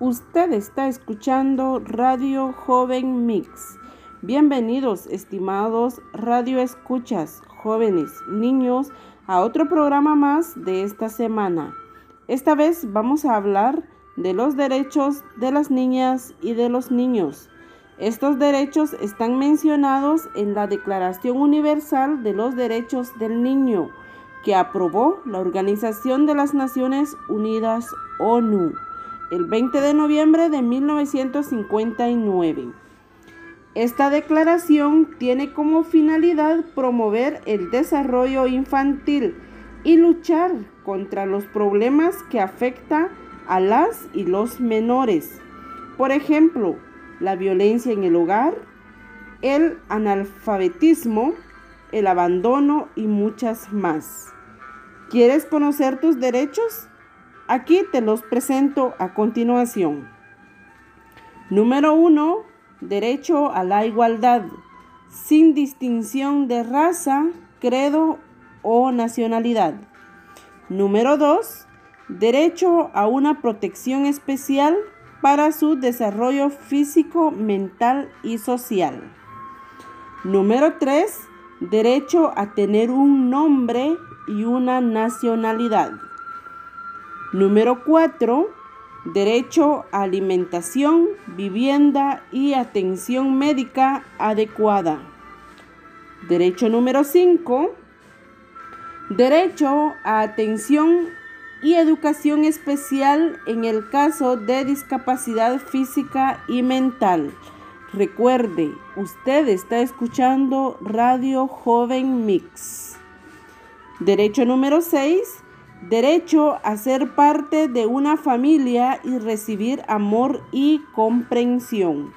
Usted está escuchando Radio Joven Mix. Bienvenidos, estimados radio escuchas, jóvenes, niños, a otro programa más de esta semana. Esta vez vamos a hablar de los derechos de las niñas y de los niños. Estos derechos están mencionados en la Declaración Universal de los Derechos del Niño, que aprobó la Organización de las Naciones Unidas ONU el 20 de noviembre de 1959. Esta declaración tiene como finalidad promover el desarrollo infantil y luchar contra los problemas que afectan a las y los menores. Por ejemplo, la violencia en el hogar, el analfabetismo, el abandono y muchas más. ¿Quieres conocer tus derechos? Aquí te los presento a continuación. Número 1. Derecho a la igualdad, sin distinción de raza, credo o nacionalidad. Número 2. Derecho a una protección especial para su desarrollo físico, mental y social. Número 3. Derecho a tener un nombre y una nacionalidad. Número 4. Derecho a alimentación, vivienda y atención médica adecuada. Derecho número 5. Derecho a atención y educación especial en el caso de discapacidad física y mental. Recuerde, usted está escuchando Radio Joven Mix. Derecho número 6 Derecho a ser parte de una familia y recibir amor y comprensión.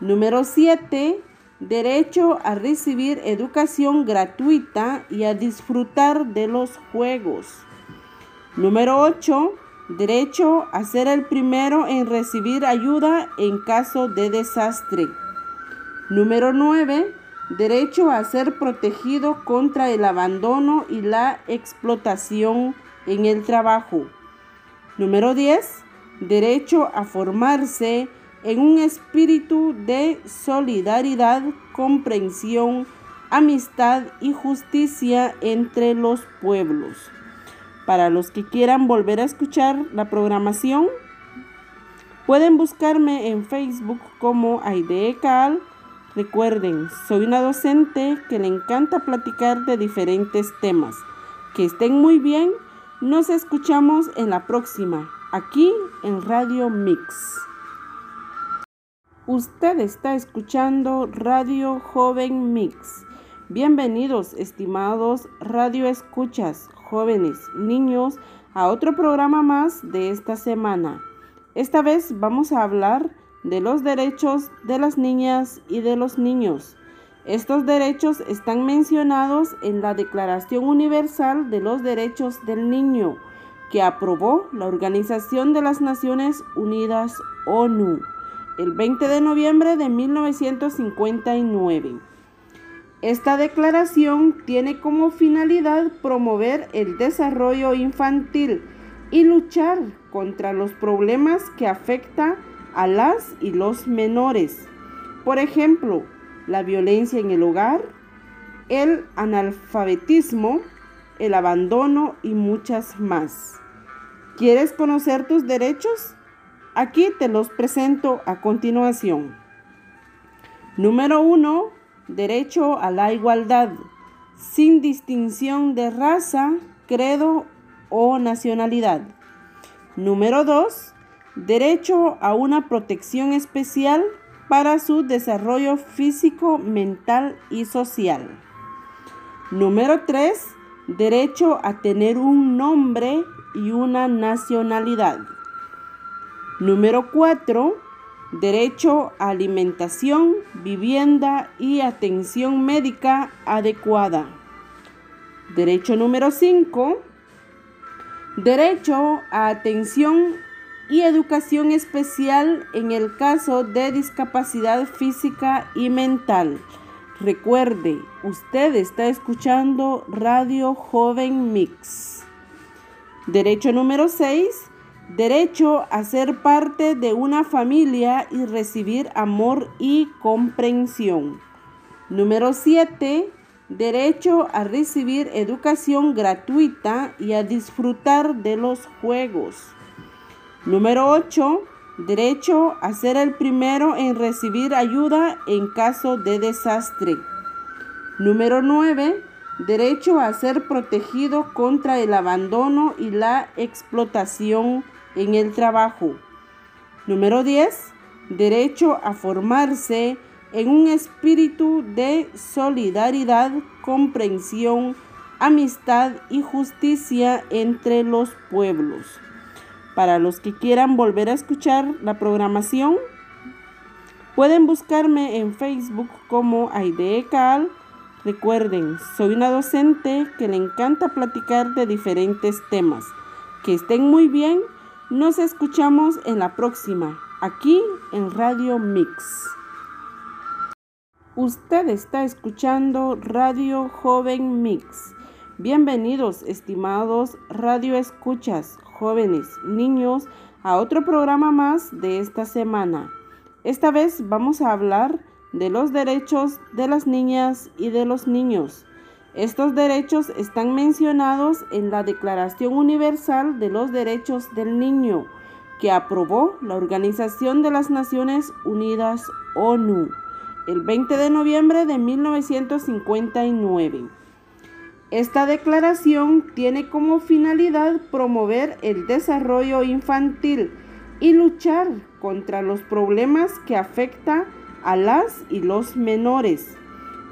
Número 7. Derecho a recibir educación gratuita y a disfrutar de los juegos. Número 8. Derecho a ser el primero en recibir ayuda en caso de desastre. Número 9 derecho a ser protegido contra el abandono y la explotación en el trabajo. Número 10. Derecho a formarse en un espíritu de solidaridad, comprensión, amistad y justicia entre los pueblos. Para los que quieran volver a escuchar la programación, pueden buscarme en Facebook como Aidecal. Recuerden, soy una docente que le encanta platicar de diferentes temas. Que estén muy bien nos escuchamos en la próxima, aquí en Radio Mix. Usted está escuchando Radio Joven Mix. Bienvenidos, estimados radio escuchas, jóvenes, niños, a otro programa más de esta semana. Esta vez vamos a hablar de los derechos de las niñas y de los niños. Estos derechos están mencionados en la Declaración Universal de los Derechos del Niño, que aprobó la Organización de las Naciones Unidas ONU el 20 de noviembre de 1959. Esta declaración tiene como finalidad promover el desarrollo infantil y luchar contra los problemas que afectan a las y los menores. Por ejemplo, la violencia en el hogar, el analfabetismo, el abandono y muchas más. ¿Quieres conocer tus derechos? Aquí te los presento a continuación. Número 1. Derecho a la igualdad, sin distinción de raza, credo o nacionalidad. Número 2. Derecho a una protección especial para su desarrollo físico, mental y social. Número 3. Derecho a tener un nombre y una nacionalidad. Número 4. Derecho a alimentación, vivienda y atención médica adecuada. Derecho número 5. Derecho a atención y educación especial en el caso de discapacidad física y mental. Recuerde, usted está escuchando Radio Joven Mix. Derecho número 6. derecho a ser parte de una familia y recibir amor y comprensión. Número 7. Derecho a recibir educación gratuita y a disfrutar de los juegos. Número 8. Derecho a ser el primero en recibir ayuda en caso de desastre. Número 9. Derecho a ser protegido contra el abandono y la explotación en el trabajo. Número 10. Derecho a formarse en un espíritu de solidaridad, comprensión, amistad y justicia entre los pueblos. Para los que quieran volver a escuchar la programación, pueden buscarme en Facebook como Aide Cal. Recuerden, soy una docente que le encanta platicar de diferentes temas. Que estén muy bien nos escuchamos en la próxima, aquí en Radio Mix. Usted está escuchando Radio Joven Mix. Bienvenidos, estimados radio escuchas, jóvenes, niños, a otro programa más de esta semana. Esta vez vamos a hablar de los derechos de las niñas y de los niños. Estos derechos están mencionados en la Declaración Universal de los Derechos del Niño, que aprobó la Organización de las Naciones Unidas ONU el 20 de noviembre de 1959. Esta declaración tiene como finalidad promover el desarrollo infantil y luchar contra los problemas que afectan a las y los menores.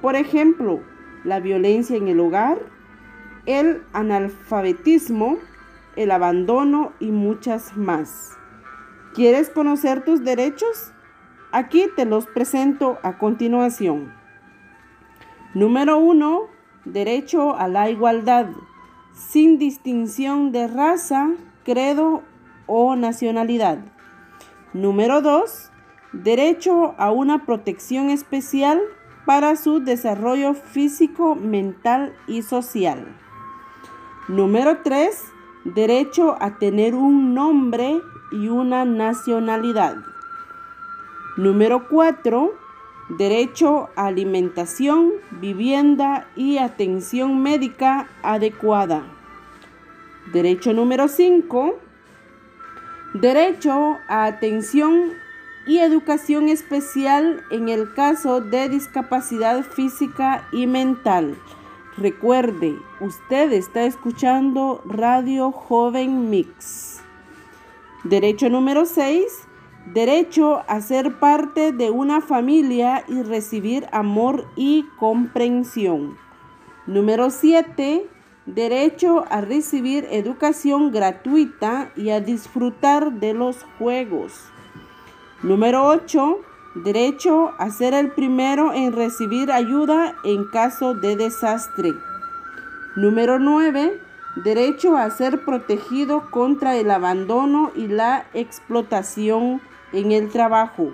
Por ejemplo, la violencia en el hogar, el analfabetismo, el abandono y muchas más. ¿Quieres conocer tus derechos? Aquí te los presento a continuación. Número 1. Derecho a la igualdad, sin distinción de raza, credo o nacionalidad. Número 2. Derecho a una protección especial para su desarrollo físico, mental y social. Número 3. Derecho a tener un nombre y una nacionalidad. Número 4. Derecho a alimentación, vivienda y atención médica adecuada. Derecho número 5. Derecho a atención y educación especial en el caso de discapacidad física y mental. Recuerde, usted está escuchando Radio Joven Mix. Derecho número 6. Derecho a ser parte de una familia y recibir amor y comprensión. Número 7. Derecho a recibir educación gratuita y a disfrutar de los juegos. Número 8. Derecho a ser el primero en recibir ayuda en caso de desastre. Número 9. Derecho a ser protegido contra el abandono y la explotación en el trabajo.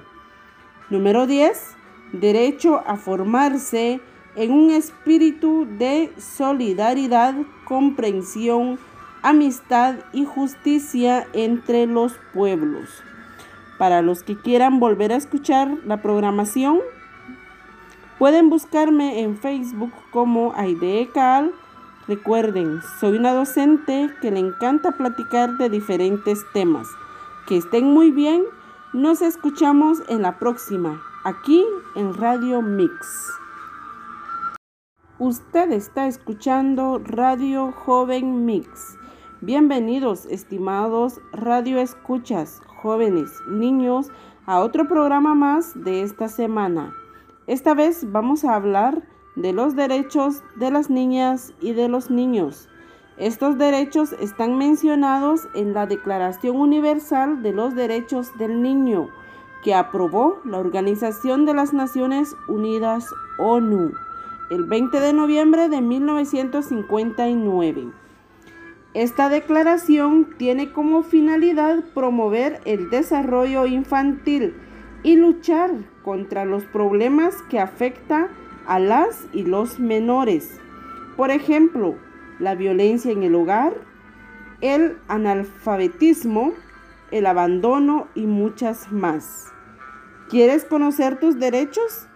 Número 10. Derecho a formarse en un espíritu de solidaridad, comprensión, amistad y justicia entre los pueblos. Para los que quieran volver a escuchar la programación, pueden buscarme en Facebook como Aide Cal. Recuerden, soy una docente que le encanta platicar de diferentes temas. Que estén muy bien. Nos escuchamos en la próxima, aquí en Radio Mix. Usted está escuchando Radio Joven Mix. Bienvenidos, estimados radio escuchas, jóvenes, niños, a otro programa más de esta semana. Esta vez vamos a hablar de los derechos de las niñas y de los niños. Estos derechos están mencionados en la Declaración Universal de los Derechos del Niño, que aprobó la Organización de las Naciones Unidas ONU el 20 de noviembre de 1959. Esta declaración tiene como finalidad promover el desarrollo infantil y luchar contra los problemas que afectan a las y los menores. Por ejemplo, la violencia en el hogar, el analfabetismo, el abandono y muchas más. ¿Quieres conocer tus derechos?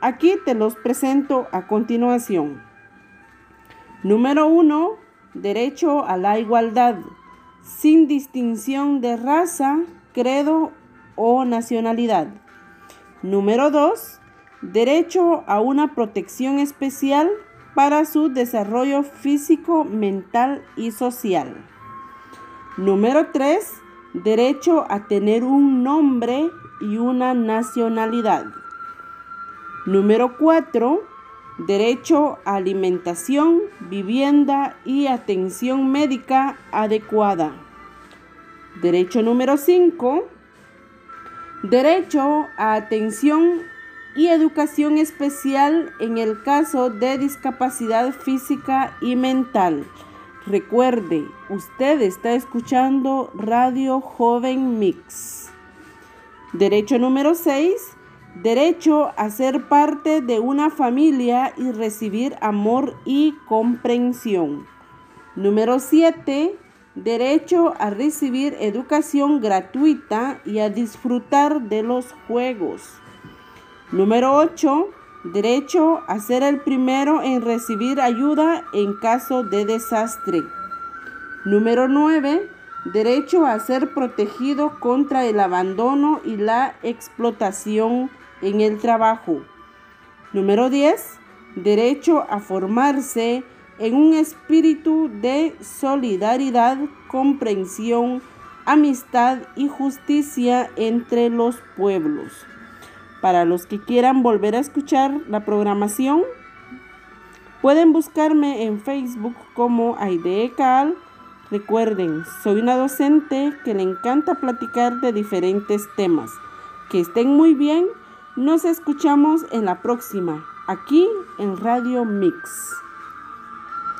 Aquí te los presento a continuación. Número 1. Derecho a la igualdad, sin distinción de raza, credo o nacionalidad. Número 2. Derecho a una protección especial para su desarrollo físico, mental y social. Número 3. Derecho a tener un nombre y una nacionalidad. Número 4. Derecho a alimentación, vivienda y atención médica adecuada. Derecho número 5. Derecho a atención y educación especial en el caso de discapacidad física y mental. Recuerde, usted está escuchando Radio Joven Mix. Derecho número 6. Derecho a ser parte de una familia y recibir amor y comprensión. Número 7. Derecho a recibir educación gratuita y a disfrutar de los juegos. Número 8. Derecho a ser el primero en recibir ayuda en caso de desastre. Número 9. Derecho a ser protegido contra el abandono y la explotación en el trabajo. Número 10. Derecho a formarse en un espíritu de solidaridad, comprensión, amistad y justicia entre los pueblos. Para los que quieran volver a escuchar la programación, pueden buscarme en Facebook como Aide Cal. Recuerden, soy una docente que le encanta platicar de diferentes temas. Que estén muy bien. Nos escuchamos en la próxima, aquí en Radio Mix.